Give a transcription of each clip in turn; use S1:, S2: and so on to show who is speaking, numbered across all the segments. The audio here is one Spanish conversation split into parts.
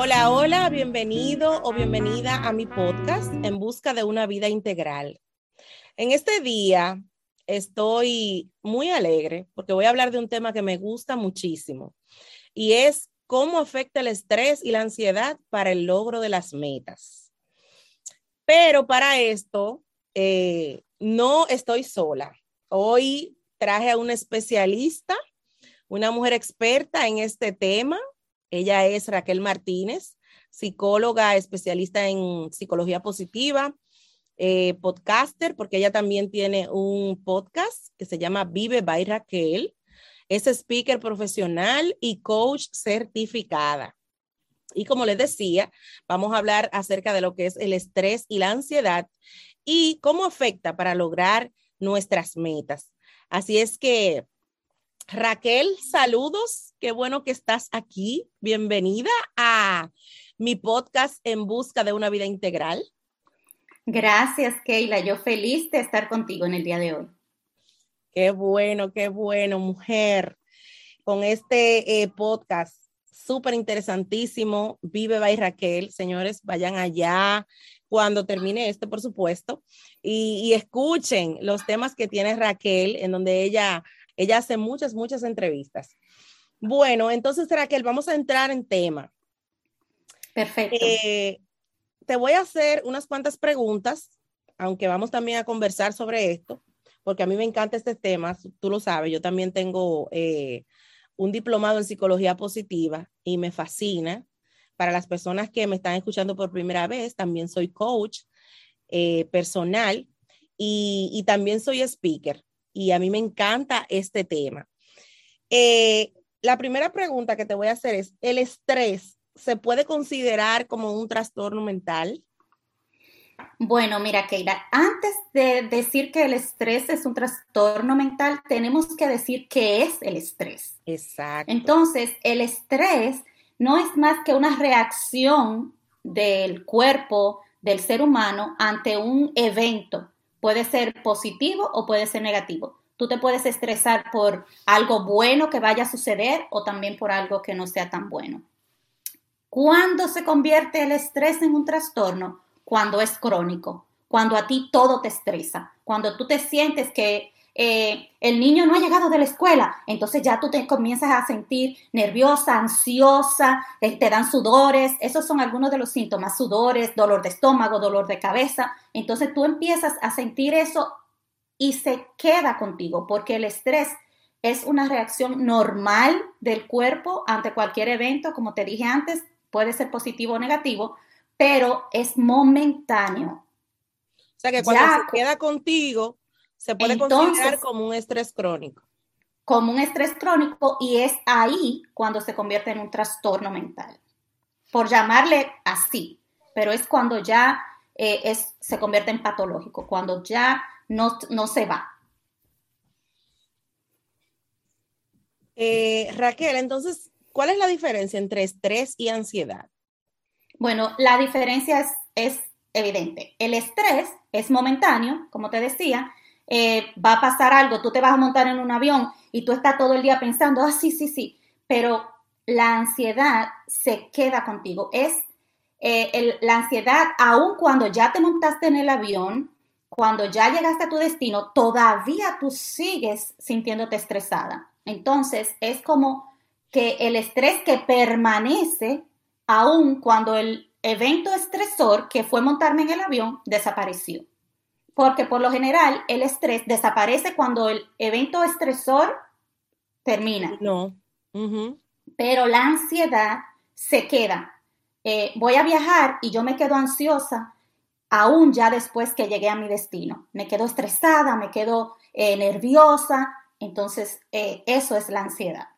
S1: Hola, hola, bienvenido o bienvenida a mi podcast En Busca de una Vida Integral. En este día estoy muy alegre porque voy a hablar de un tema que me gusta muchísimo y es cómo afecta el estrés y la ansiedad para el logro de las metas. Pero para esto eh, no estoy sola. Hoy traje a una especialista, una mujer experta en este tema. Ella es Raquel Martínez, psicóloga especialista en psicología positiva, eh, podcaster, porque ella también tiene un podcast que se llama Vive by Raquel. Es speaker profesional y coach certificada. Y como les decía, vamos a hablar acerca de lo que es el estrés y la ansiedad y cómo afecta para lograr nuestras metas. Así es que, Raquel, saludos. Qué bueno que estás aquí. Bienvenida a mi podcast En Busca de una Vida Integral.
S2: Gracias, Keila. Yo feliz de estar contigo en el día de hoy.
S1: Qué bueno, qué bueno, mujer. Con este eh, podcast súper interesantísimo, Vive by Raquel. Señores, vayan allá, cuando termine este, por supuesto, y, escuchen los temas que tiene Raquel, en donde ella, ella hace muchas, muchas entrevistas. Bueno, entonces Raquel, vamos a entrar en tema.
S2: Perfecto.
S1: Eh, te voy a hacer unas cuantas preguntas, aunque vamos también a conversar sobre esto, porque a mí me encanta este tema, tú lo sabes, yo también tengo eh, un diplomado en psicología positiva y me fascina para las personas que me están escuchando por primera vez, también soy coach eh, personal y, también soy speaker. Y a mí me encanta este tema. Eh, la primera pregunta que te voy a hacer es, ¿el estrés se puede considerar como un trastorno mental?
S2: Bueno, mira, Keila, antes de decir que el estrés es un trastorno mental, tenemos que decir qué es el estrés.
S1: Exacto.
S2: Entonces, el estrés no es más que una reacción del cuerpo del ser humano ante un evento. Puede ser positivo o puede ser negativo. Tú te puedes estresar por algo bueno que vaya a suceder o también por algo que no sea tan bueno. ¿Cuándo se convierte el estrés en un trastorno? Cuando es crónico, cuando a ti todo te estresa, cuando tú te sientes que eh, el niño no ha llegado de la escuela, entonces ya tú te comienzas a sentir nerviosa, ansiosa, eh, te dan sudores, esos son algunos de los síntomas, sudores, dolor de estómago, dolor de cabeza, entonces tú empiezas a sentir eso y se queda contigo, porque el estrés es una reacción normal del cuerpo ante cualquier evento, como te dije antes, puede ser positivo o negativo, pero es momentáneo.
S1: O sea que cuando se queda contigo, se puede considerar como un estrés crónico.
S2: Como un estrés crónico y es ahí cuando se convierte en un trastorno mental. Por llamarle así, pero es cuando ya eh, es, se convierte en patológico, cuando ya no, no se va.
S1: Eh, Raquel, entonces, ¿cuál es la diferencia entre estrés y ansiedad?
S2: Bueno, la diferencia es, es evidente. El estrés es momentáneo, como te decía, eh, va a pasar algo, tú te vas a montar en un avión y tú estás todo el día pensando, ah, sí, sí, sí, pero la ansiedad se queda contigo. Es eh, la ansiedad, aun cuando ya te montaste en el avión, cuando ya llegaste a tu destino, todavía tú sigues sintiéndote estresada. Entonces, es como que el estrés que permanece, aun cuando el evento estresor que fue montarme en el avión desapareció porque por lo general el estrés desaparece cuando el evento estresor termina.
S1: No.
S2: Pero la ansiedad se queda. Eh, voy a viajar y yo me quedo ansiosa aún ya después que llegué a mi destino. Me quedo estresada, me quedo eh, nerviosa. Entonces, eh, eso es la ansiedad.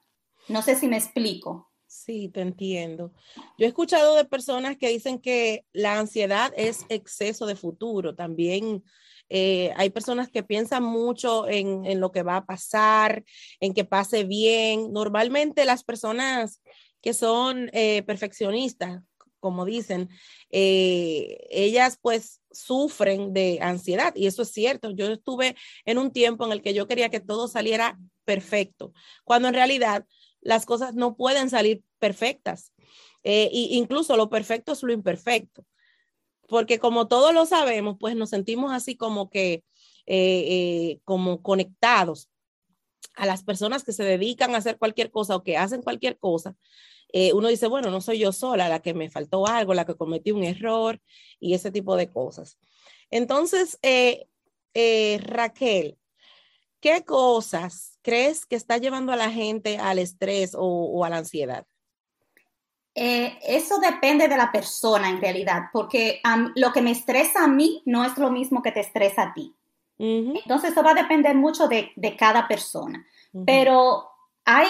S2: No sé si me explico.
S1: Sí, te entiendo. Yo he escuchado de personas que dicen que la ansiedad es exceso de futuro. También eh, hay personas que piensan mucho en, lo que va a pasar, en que pase bien. Normalmente las personas que son perfeccionistas, como dicen, eh, ellas pues sufren de ansiedad y eso es cierto. Yo estuve en un tiempo en el que yo quería que todo saliera perfecto, cuando en realidad las cosas no pueden salir perfectas. Eh, incluso lo perfecto es lo imperfecto. Porque como todos lo sabemos, pues nos sentimos así como que, eh, eh, como conectados a las personas que se dedican a hacer cualquier cosa o que hacen cualquier cosa. Uno dice, bueno, no soy yo sola la que me faltó algo, la que cometí un error y ese tipo de cosas. Entonces, Raquel, ¿qué cosas crees que está llevando a la gente al estrés o, a la ansiedad?
S2: Eh, eso depende de la persona en realidad, porque lo que me estresa a mí no es lo mismo que te estresa a ti. Entonces, eso va a depender mucho de, cada persona. Pero hay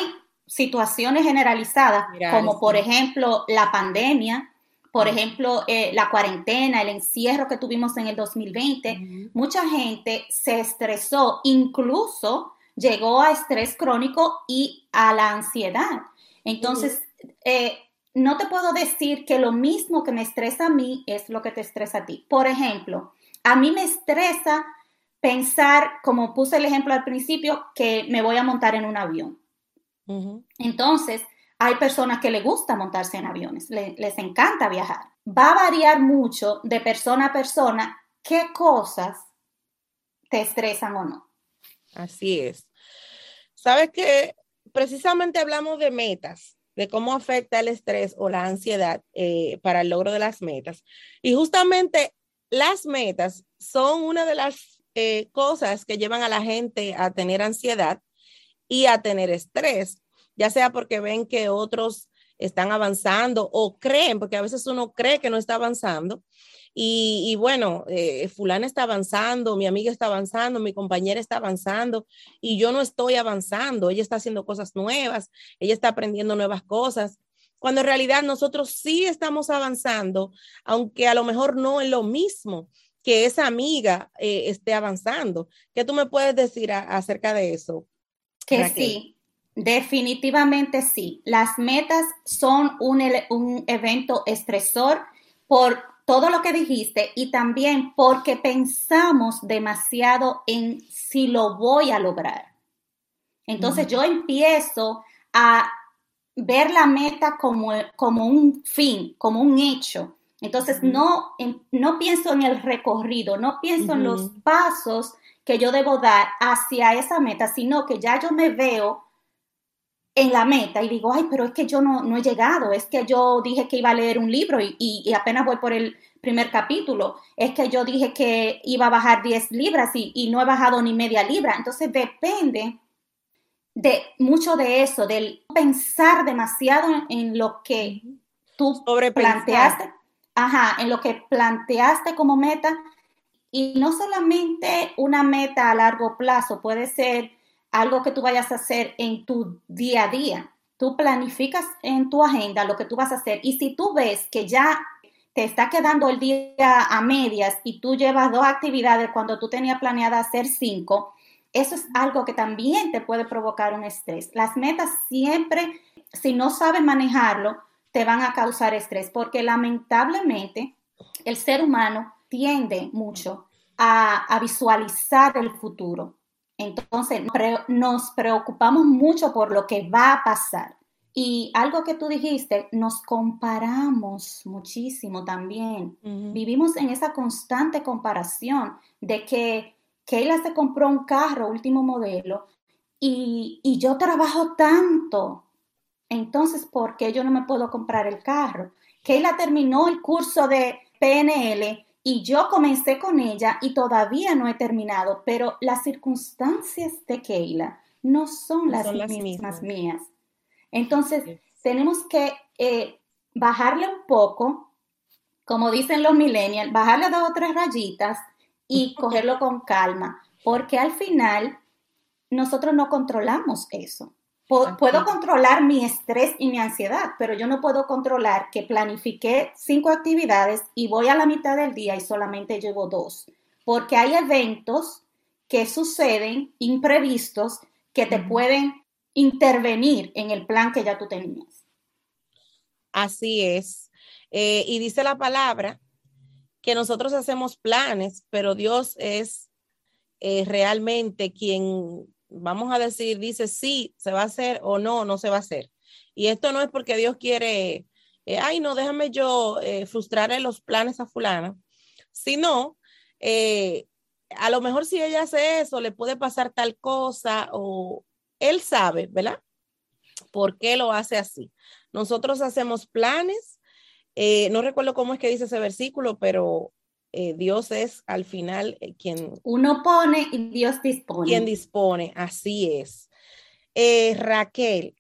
S2: situaciones generalizadas, como por ejemplo la pandemia, por ejemplo, eh, la cuarentena, el encierro que tuvimos en el 2020, mucha gente se estresó, incluso llegó a estrés crónico y a la ansiedad. Entonces, eh, no te puedo decir que lo mismo que me estresa a mí es lo que te estresa a ti. Por ejemplo, a mí me estresa pensar, como puse el ejemplo al principio, que me voy a montar en un avión. Entonces, hay personas que les gusta montarse en aviones, les encanta viajar. Va a variar mucho de persona a persona qué cosas te estresan o no.
S1: Así es. Sabes que precisamente hablamos de metas, de cómo afecta el estrés o la ansiedad eh, para el logro de las metas. Y justamente las metas son una de las eh, cosas que llevan a la gente a tener ansiedad y a tener estrés, ya sea porque ven que otros están avanzando o creen, porque a veces uno cree que no está avanzando y, bueno, eh, fulana está avanzando, mi amiga está avanzando, mi compañera está avanzando y yo no estoy avanzando, ella está haciendo cosas nuevas, ella está aprendiendo nuevas cosas, cuando en realidad nosotros sí estamos avanzando, aunque a lo mejor no es lo mismo que esa amiga eh, esté avanzando. ¿Qué tú me puedes decir acerca de eso?
S2: Que sí, definitivamente sí. Las metas son un, un evento estresor por todo lo que dijiste y también porque pensamos demasiado en si lo voy a lograr. Entonces yo empiezo a ver la meta como, como un fin, como un hecho. Entonces no, no pienso en el recorrido, no pienso en los pasos que yo debo dar hacia esa meta, sino que ya yo me veo en la meta y digo, ay, pero es que yo no, no he llegado, es que yo dije que iba a leer un libro y, y, apenas voy por el primer capítulo, es que yo dije que iba a bajar 10 libras y, y no he bajado ni media libra. Entonces depende de mucho de eso, del pensar demasiado en, lo que tú planteaste, ajá, en lo que planteaste como meta. Y no solamente una meta a largo plazo, puede ser algo que tú vayas a hacer en tu día a día. Tú planificas en tu agenda lo que tú vas a hacer y si tú ves que ya te está quedando el día a medias y tú llevas dos actividades cuando tú tenías planeada hacer cinco, eso es algo que también te puede provocar un estrés. Las metas siempre, si no sabes manejarlo, te van a causar estrés porque lamentablemente el ser humano tiende mucho a, a visualizar el futuro entonces, nos preocupamos mucho por lo que va a pasar. Y algo que tú dijiste, nos comparamos muchísimo también. Vivimos en esa constante comparación de que Keila se compró un carro último modelo y, y yo trabajo tanto. Entonces, ¿por qué yo no me puedo comprar el carro? Keila terminó el curso de PNL y yo comencé con ella y todavía no he terminado, pero las circunstancias de Keila no son, las, mismas, mías. Entonces, tenemos que eh, bajarle un poco, como dicen los millennials, bajarle dos o tres rayitas y cogerlo con calma, porque al final nosotros no controlamos eso. Puedo controlar mi estrés y mi ansiedad, pero yo no puedo controlar que planifique cinco actividades y voy a la mitad del día y solamente llevo dos, porque hay eventos que suceden imprevistos que te pueden intervenir en el plan que ya tú tenías.
S1: Así es. Eh, y dice la palabra que nosotros hacemos planes, pero Dios es eh, realmente quien vamos a decir, dice sí, se va a hacer o no, no se va a hacer. Y esto no es porque Dios quiere, eh, ay, no, déjame yo eh, frustrar los planes a fulana, sino eh, a lo mejor si ella hace eso, le puede pasar tal cosa o él sabe, ¿verdad? ¿Por qué lo hace así? Nosotros hacemos planes, no recuerdo cómo es que dice ese versículo, pero eh, Dios es al final eh, quien...
S2: Uno pone y Dios dispone.
S1: Quien dispone, así es. Eh, Raquel,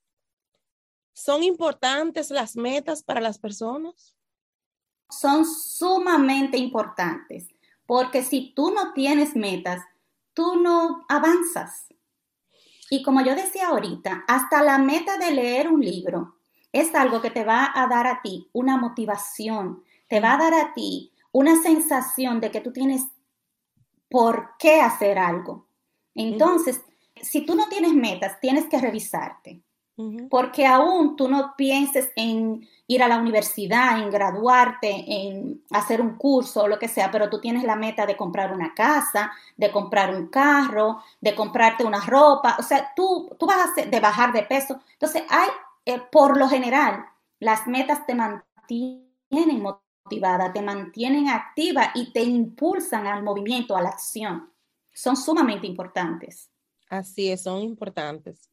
S1: ¿son importantes las metas para las personas?
S2: Son sumamente importantes, porque si tú no tienes metas, tú no avanzas. Y como yo decía ahorita, hasta la meta de leer un libro es algo que te va a dar a ti una motivación, te va a dar a ti una sensación de que tú tienes por qué hacer algo. Entonces, si tú no tienes metas, tienes que revisarte. Porque aún tú no pienses en ir a la universidad, en graduarte, en hacer un curso o lo que sea, pero tú tienes la meta de comprar una casa, de comprar un carro, de comprarte una ropa, o sea, tú, tú vas a hacer, de bajar de peso. Entonces, hay, eh, por lo general, las metas te mantienen motivadas te mantienen activa y te impulsan al movimiento, a la acción. Son sumamente importantes.
S1: Así es, son importantes.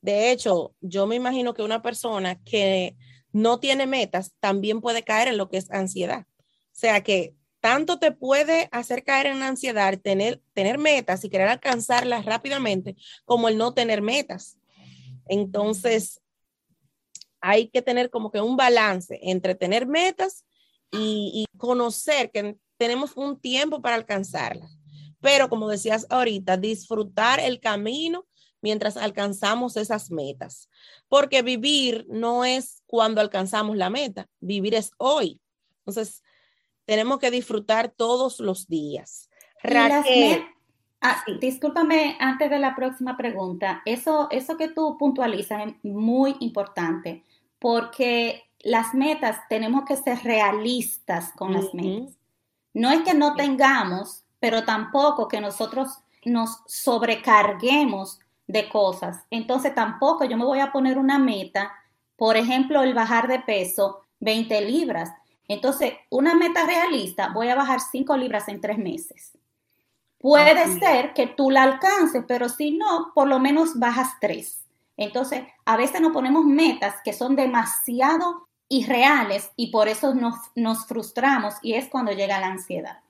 S1: De hecho, yo me imagino que una persona que no tiene metas también puede caer en lo que es ansiedad. O sea que tanto te puede hacer caer en ansiedad tener, tener metas y querer alcanzarlas rápidamente como el no tener metas. Entonces, hay que tener como que un balance entre tener metas y, conocer que tenemos un tiempo para alcanzarla. Pero como decías ahorita, disfrutar el camino mientras alcanzamos esas metas. Porque vivir no es cuando alcanzamos la meta, vivir es hoy. Entonces, tenemos que disfrutar todos los días.
S2: Raquel. Ah, discúlpame antes de la próxima pregunta. Eso, eso que tú puntualizas es muy importante porque las metas tenemos que ser realistas con las metas. No es que no tengamos, pero tampoco que nosotros nos sobrecarguemos de cosas. Entonces tampoco yo me voy a poner una meta, por ejemplo, el bajar de peso 20 libras. Entonces, una meta realista, voy a bajar 5 libras en 3 meses. Puede ser que tú la alcances, pero si no, por lo menos bajas 3. Entonces, a veces nos ponemos metas que son demasiado irreales y por eso nos, nos frustramos y es cuando llega la ansiedad.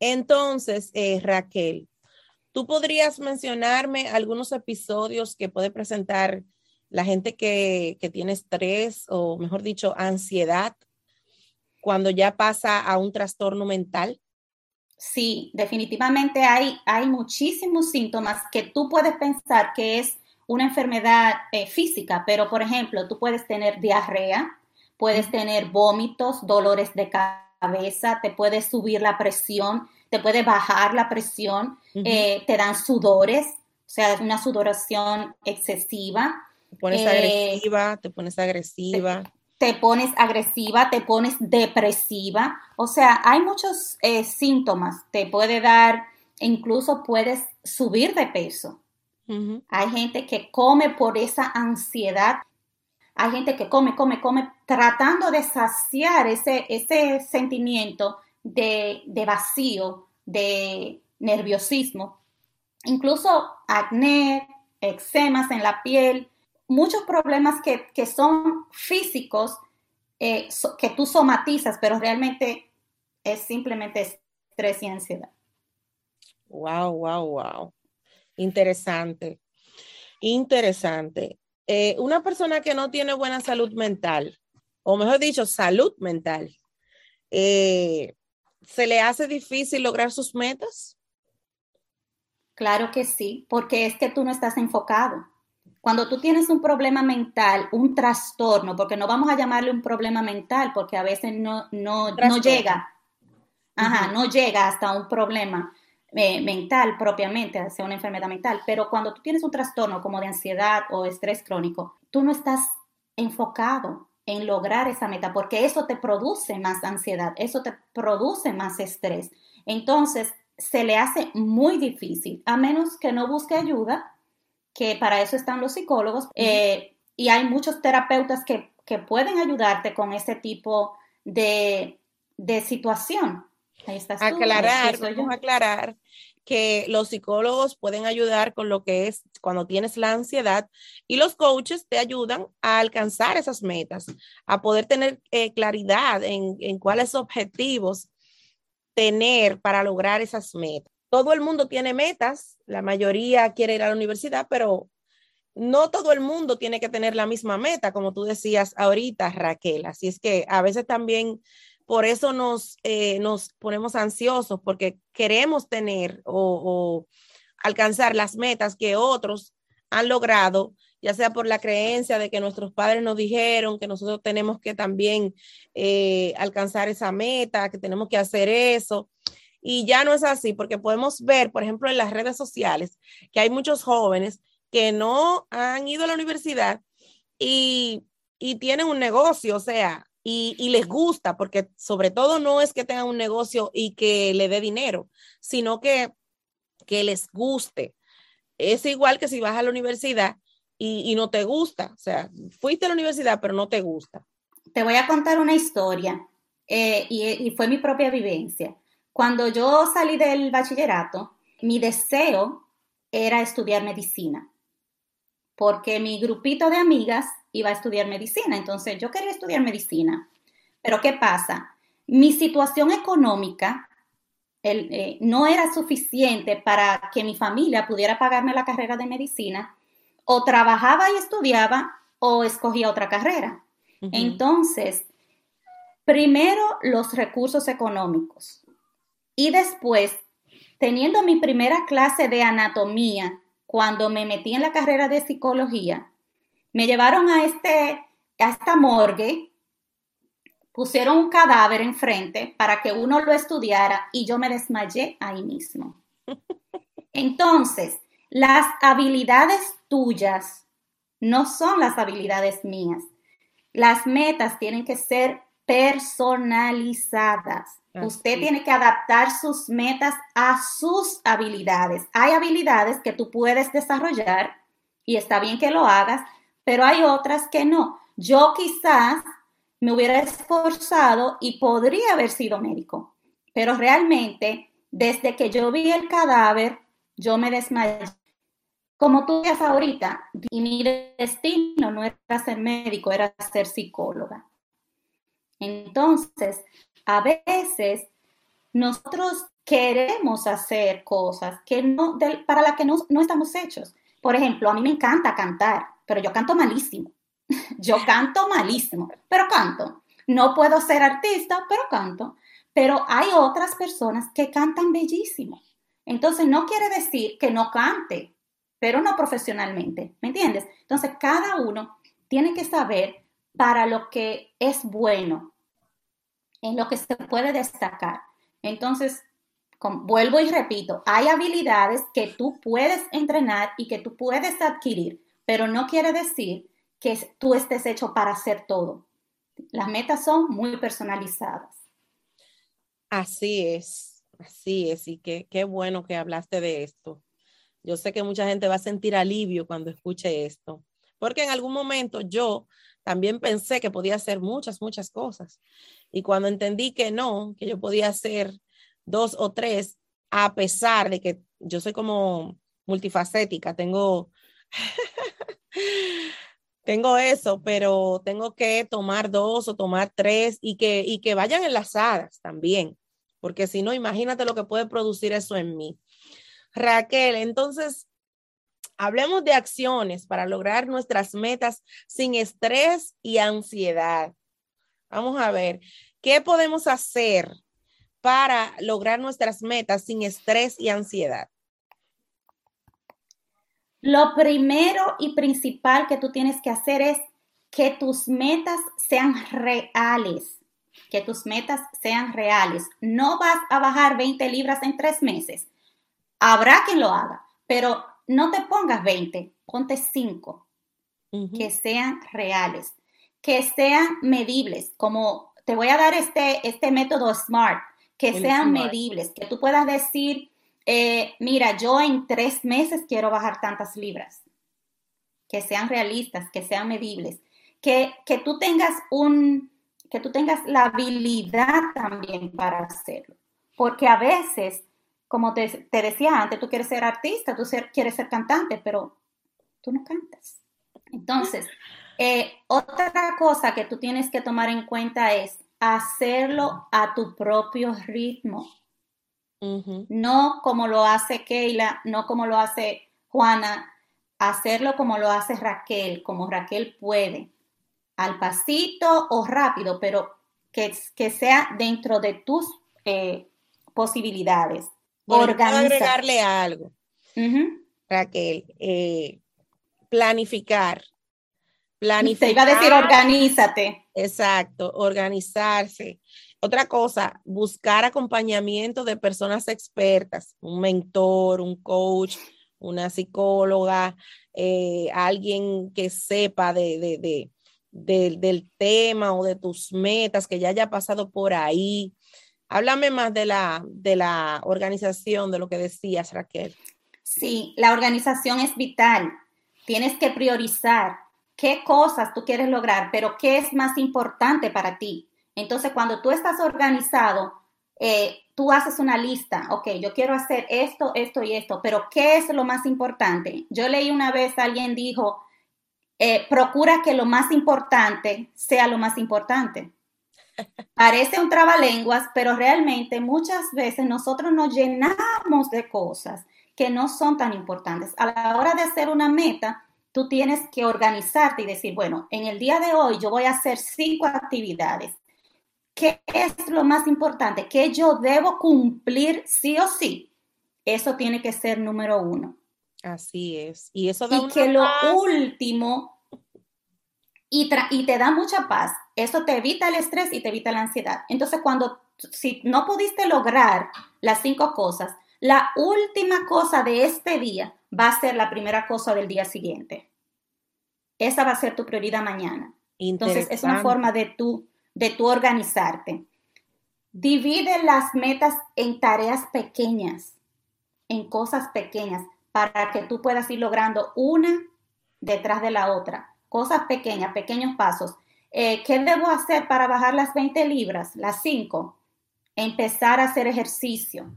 S1: Entonces, eh, Raquel, ¿tú podrías mencionarme algunos episodios que puede presentar la gente que, que tiene estrés o, mejor dicho, ansiedad cuando ya pasa a un trastorno mental?
S2: Sí, definitivamente hay, hay muchísimos síntomas que tú puedes pensar que es una enfermedad eh, física, pero por ejemplo, tú puedes tener diarrea, puedes tener vómitos, dolores de cabeza, te puede subir la presión, te puede bajar la presión, eh, te dan sudores, o sea, una sudoración excesiva.
S1: Te pones eh, agresiva, te pones agresiva.
S2: Te, pones agresiva, te pones depresiva. O sea, hay muchos eh, síntomas. Te puede dar, incluso puedes subir de peso. Hay gente que come por esa ansiedad hay gente que come, come, come, tratando de saciar ese, ese sentimiento de, vacío, de nerviosismo. Incluso acné, eczemas en la piel, muchos problemas que, son físicos, eh, que tú somatizas, pero realmente es simplemente estrés y ansiedad.
S1: Wow, wow, wow. Interesante. Interesante. Eh, una persona que no tiene buena salud mental, o mejor dicho, salud mental, eh, ¿se le hace difícil lograr sus metas?
S2: Claro que sí, porque es que tú no estás enfocado. Cuando tú tienes un problema mental, un trastorno, porque no vamos a llamarle un problema mental, porque a veces no, no, no llega, ajá, no llega hasta un problema eh, mental propiamente, hacia una enfermedad mental, pero cuando tú tienes un trastorno como de ansiedad o estrés crónico, tú no estás enfocado en lograr esa meta porque eso te produce más ansiedad, eso te produce más estrés. Entonces, se le hace muy difícil, a menos que no busque ayuda, que para eso están los psicólogos eh, y hay muchos terapeutas que, pueden ayudarte con ese tipo de, situación.
S1: Ahí estás aclarar, vamos a aclarar que los psicólogos pueden ayudar con lo que es cuando tienes la ansiedad y los coaches te ayudan a alcanzar esas metas, a poder tener eh, claridad en, en cuáles objetivos tener para lograr esas metas. Todo el mundo tiene metas, la mayoría quiere ir a la universidad, pero no todo el mundo tiene que tener la misma meta, como tú decías ahorita, Raquel. Así es que a veces también por eso nos, eh, nos ponemos ansiosos, porque queremos tener o, alcanzar las metas que otros han logrado, ya sea por la creencia de que nuestros padres nos dijeron que nosotros tenemos que también eh, alcanzar esa meta, que tenemos que hacer eso. Y ya no es así, porque podemos ver, por ejemplo, en las redes sociales, que hay muchos jóvenes que no han ido a la universidad y, y tienen un negocio, o sea, y, les gusta, porque sobre todo no es que tengan un negocio y que le dé dinero, sino que, que les guste. Es igual que si vas a la universidad y, no te gusta, o sea, fuiste a la universidad pero no te gusta.
S2: Te voy a contar una historia eh, y, y fue mi propia vivencia. Cuando yo salí del bachillerato, mi deseo era estudiar medicina, porque mi grupito de amigas iba a estudiar medicina, entonces yo quería estudiar medicina. Pero ¿qué pasa? Mi situación económica eh, no era suficiente para que mi familia pudiera pagarme la carrera de medicina, o trabajaba y estudiaba o escogía otra carrera. Entonces, primero los recursos económicos y después, teniendo mi primera clase de anatomía, cuando me metí en la carrera de psicología, me llevaron a, este, a esta morgue, pusieron un cadáver enfrente para que uno lo estudiara y yo me desmayé ahí mismo. Entonces, las habilidades tuyas no son las habilidades mías. Las metas tienen que ser personalizadas. Usted tiene que adaptar sus metas a sus habilidades. Hay habilidades que tú puedes desarrollar y está bien que lo hagas, pero hay otras que no. Yo quizás me hubiera esforzado y podría haber sido médico, pero realmente desde que yo vi el cadáver, yo me desmayé. Como tú decías ahorita, y mi destino no era ser médico, era ser psicóloga. Entonces, a veces nosotros queremos hacer cosas que no, para las que no, no estamos hechos. Por ejemplo, a mí me encanta cantar pero yo canto malísimo. Yo canto malísimo, pero canto. No puedo ser artista, pero canto. Pero hay otras personas que cantan bellísimo. Entonces, no quiere decir que no cante, pero no profesionalmente. ¿Me entiendes? Entonces, cada uno tiene que saber para lo que es bueno, en lo que se puede destacar. Entonces, vuelvo y repito, hay habilidades que tú puedes entrenar y que tú puedes adquirir pero no quiere decir que tú estés hecho para hacer todo. Las metas son muy personalizadas.
S1: Así es, así es, y qué, qué bueno que hablaste de esto. Yo sé que mucha gente va a sentir alivio cuando escuche esto, porque en algún momento yo también pensé que podía hacer muchas, muchas cosas. Y cuando entendí que no, que yo podía hacer dos o tres, a pesar de que yo soy como multifacética, tengo tengo eso, pero tengo que tomar dos o tomar tres y que, y que vayan enlazadas también, porque si no, imagínate lo que puede producir eso en mí. Raquel, entonces, hablemos de acciones para lograr nuestras metas sin estrés y ansiedad. Vamos a ver, ¿qué podemos hacer para lograr nuestras metas sin estrés y ansiedad?
S2: Lo primero y principal que tú tienes que hacer es que tus metas sean reales, que tus metas sean reales. No vas a bajar 20 libras en tres meses. Habrá quien lo haga, pero no te pongas 20, ponte 5, que sean reales, que sean medibles, como te voy a dar este, este método SMART, que sean medibles, que tú puedas decir, eh, mira, yo en tres meses quiero bajar tantas libras. que sean realistas, que sean medibles, que, que tú tengas un, que tú tengas la habilidad también para hacerlo. Porque a veces, como te, te decía antes, tú quieres ser artista, tú quieres ser cantante, pero tú no cantas. Entonces, eh, otra cosa que tú tienes que tomar en cuenta es hacerlo a tu propio ritmo. No como lo hace Keila, no como lo hace Juana, hacerlo como lo hace Raquel, como Raquel puede, al pasito o rápido, pero que, que sea dentro de tus eh, posibilidades.
S1: Bueno, agregarle algo, Raquel, eh, planificar
S2: Planificar. Te iba a decir organízate.
S1: Exacto, organizarse. Otra cosa, buscar acompañamiento de personas expertas, un mentor, un coach, una psicóloga, eh, alguien que sepa de, del tema o de tus metas, que ya haya pasado por ahí. Háblame más de la, de la organización, de lo que decías, Raquel.
S2: Sí, la organización es vital. Tienes que priorizar qué cosas tú quieres lograr, pero qué es más importante para ti. Entonces, cuando tú estás organizado, eh, tú haces una lista, ok, yo quiero hacer esto, esto y esto, pero ¿qué es lo más importante? Yo leí una vez, alguien dijo, eh, procura que lo más importante sea lo más importante. Parece un trabalenguas, pero realmente muchas veces nosotros nos llenamos de cosas que no son tan importantes. A la hora de hacer una meta, tú tienes que organizarte y decir, bueno, en el día de hoy yo voy a hacer cinco actividades. ¿Qué es lo más importante? ¿Qué yo debo cumplir sí o sí? Eso tiene que ser número uno.
S1: Así es. Y eso
S2: da y que lo último y, y te da mucha paz. Eso te evita el estrés y te evita la ansiedad. Entonces, cuando si no pudiste lograr las cinco cosas, la última cosa de este día va a ser la primera cosa del día siguiente. Esa va a ser tu prioridad mañana. Entonces, es una forma de tú, de tú organizarte. Divide las metas en tareas pequeñas, en cosas pequeñas, para que tú puedas ir logrando una detrás de la otra. Cosas pequeñas, pequeños pasos. Eh, ¿Qué debo hacer para bajar las 20 libras? Las 5. Empezar a hacer ejercicio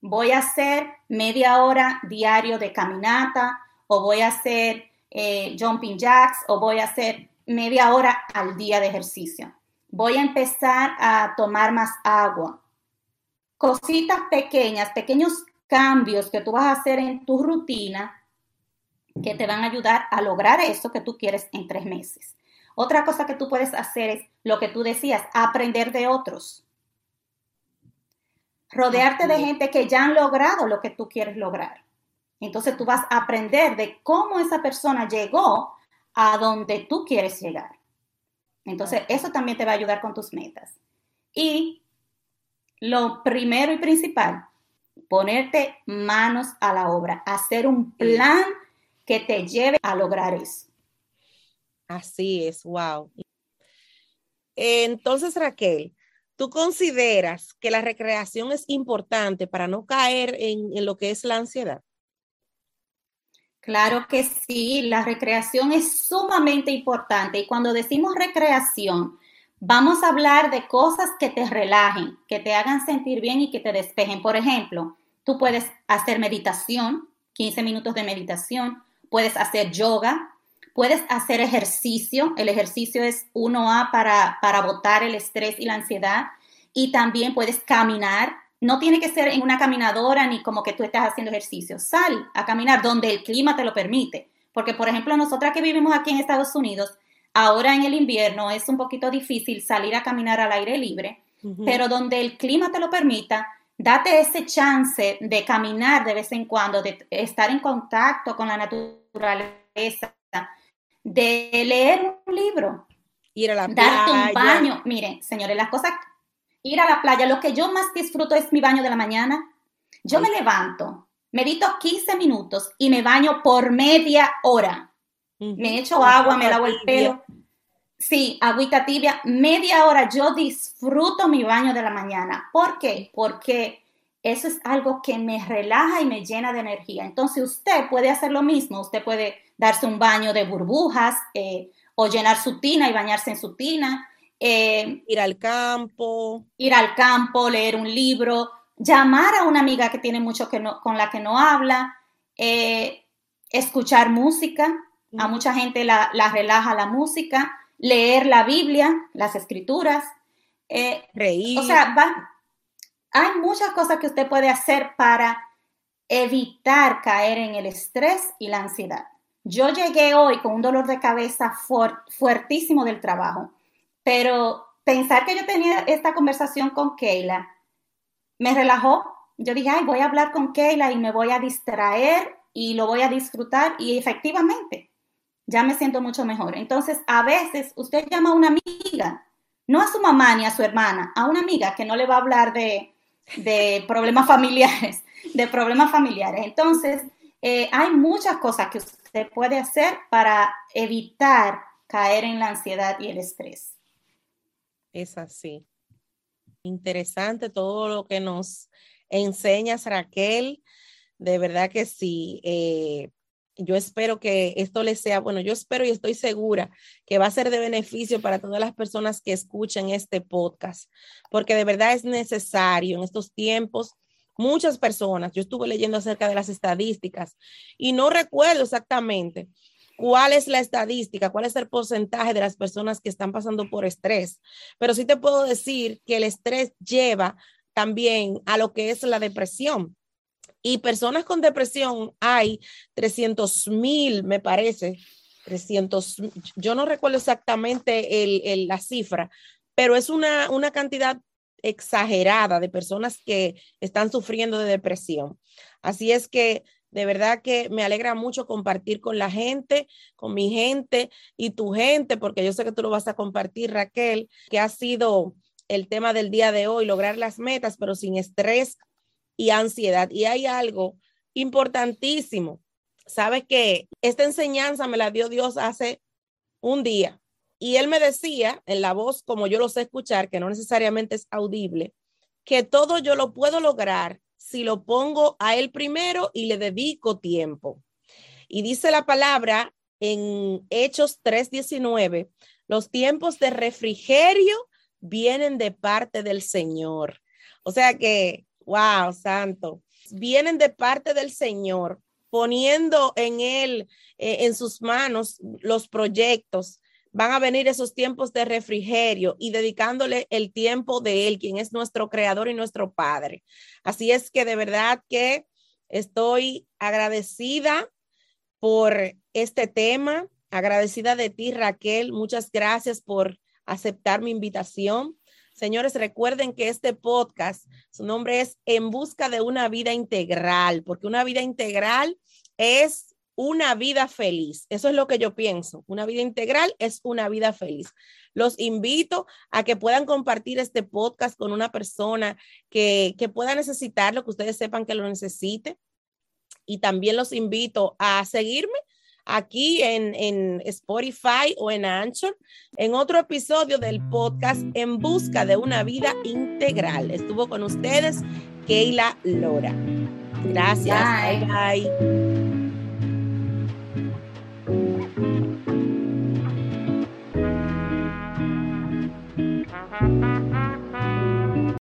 S2: voy a hacer media hora diario de caminata o voy a hacer eh, jumping jacks o voy a hacer media hora al día de ejercicio. Voy a empezar a tomar más agua. Cositas pequeñas, pequeños cambios que tú vas a hacer en tu rutina que te van a ayudar a lograr eso que tú quieres en tres meses. Otra cosa que tú puedes hacer es lo que tú decías, aprender de otros rodearte de gente que ya han logrado lo que tú quieres lograr. Entonces tú vas a aprender de cómo esa persona llegó a donde tú quieres llegar. Entonces eso también te va a ayudar con tus metas. Y lo primero y principal, ponerte manos a la obra, hacer un plan que te lleve a lograr eso.
S1: Así es, wow. Entonces, Raquel, ¿Tú consideras que la recreación es importante para no caer en, lo que es la ansiedad?
S2: Claro que sí, la recreación es sumamente importante y cuando decimos recreación, vamos a hablar de cosas que te relajen, que te hagan sentir bien y que te despejen. Por ejemplo, tú puedes hacer meditación, 15 minutos de meditación, puedes hacer yoga, Puedes hacer ejercicio. El ejercicio es 1A para, para botar el estrés y la ansiedad. Y también puedes caminar. No tiene que ser en una caminadora ni como que tú estás haciendo ejercicio. Sal a caminar donde el clima te lo permite. Porque, por ejemplo, nosotras que vivimos aquí en Estados Unidos, ahora en el invierno es un poquito difícil salir a caminar al aire libre, pero donde el clima te lo permita, date ese chance de caminar de vez en cuando, de estar en contacto con la naturaleza, de leer un libro,
S1: ir a la playa.
S2: Darte un baño. Miren, señores, las cosas, ir a la playa, lo que yo más disfruto es mi baño de la mañana. Yo me levanto, medito 15 minutos y me baño por media hora. Me echo agua, me lavo el pelo. Sí, agüita tibia, media hora. Yo disfruto mi baño de la mañana. ¿Por qué? Porque eso es algo que me relaja y me llena de energía. Entonces usted puede hacer lo mismo, usted puede darse un baño de burbujas eh, o llenar su tina y bañarse en su tina.
S1: Eh, ir al campo.
S2: Ir al campo, leer un libro, llamar a una amiga que tiene mucho que no, con la que no habla, eh, escuchar música. A mucha gente la, relaja la música, leer la Biblia, las escrituras.
S1: Reír.
S2: O sea, va, hay muchas cosas que usted puede hacer para evitar caer en el estrés y la ansiedad. Yo llegué hoy con un dolor de cabeza fuertísimo del trabajo, pero pensar que yo tenía esta conversación con Keila me relajó. Yo dije, ay, voy a hablar con Keila y me voy a distraer y lo voy a disfrutar y efectivamente ya me siento mucho mejor. Entonces, a veces usted llama a una amiga, no a su mamá ni a su hermana, a una amiga que no le va a hablar de, de problemas familiares, de problemas familiares. Entonces, eh, hay muchas cosas que usted puede hacer para evitar caer en la ansiedad y el estrés.
S1: Es así. Interesante todo lo que nos enseñas, Raquel. De verdad que sí. Eh, yo espero que esto les sea, bueno, yo espero y estoy segura que va a ser de beneficio para todas las personas que escuchen este podcast, porque de verdad es necesario en estos tiempos. Muchas personas, yo estuve leyendo acerca de las estadísticas y no recuerdo exactamente cuál es la estadística, cuál es el porcentaje de las personas que están pasando por estrés, pero sí te puedo decir que el estrés lleva también a lo que es la depresión. Y personas con depresión hay 300 mil, me parece, 300, yo no recuerdo exactamente el, la cifra, pero es una, una cantidad exagerada de personas que están sufriendo de depresión. Así es que de verdad que me alegra mucho compartir con la gente, con mi gente y tu gente, porque yo sé que tú lo vas a compartir, Raquel, que ha sido el tema del día de hoy, lograr las metas, pero sin estrés y ansiedad. Y hay algo importantísimo. Sabes que esta enseñanza me la dio Dios hace un día y él me decía en la voz, como yo lo sé escuchar, que no necesariamente es audible, que todo yo lo puedo lograr si lo pongo a él primero y le dedico tiempo. Y dice la palabra en Hechos 3:19, los tiempos de refrigerio vienen de parte del Señor. O sea que Wow, santo. Vienen de parte del Señor, poniendo en Él, eh, en sus manos, los proyectos. Van a venir esos tiempos de refrigerio y dedicándole el tiempo de Él, quien es nuestro creador y nuestro Padre. Así es que de verdad que estoy agradecida por este tema, agradecida de ti, Raquel. Muchas gracias por aceptar mi invitación. Señores, recuerden que este podcast, su nombre es En Busca de una Vida Integral, porque una vida integral es una vida feliz. Eso es lo que yo pienso. Una vida integral es una vida feliz. Los invito a que puedan compartir este podcast con una persona que, que pueda necesitarlo, que ustedes sepan que lo necesite. Y también los invito a seguirme aquí en, en Spotify o en Anchor en otro episodio del podcast En Busca de una Vida Integral. Estuvo con ustedes Keila Lora. Gracias. Bye. bye,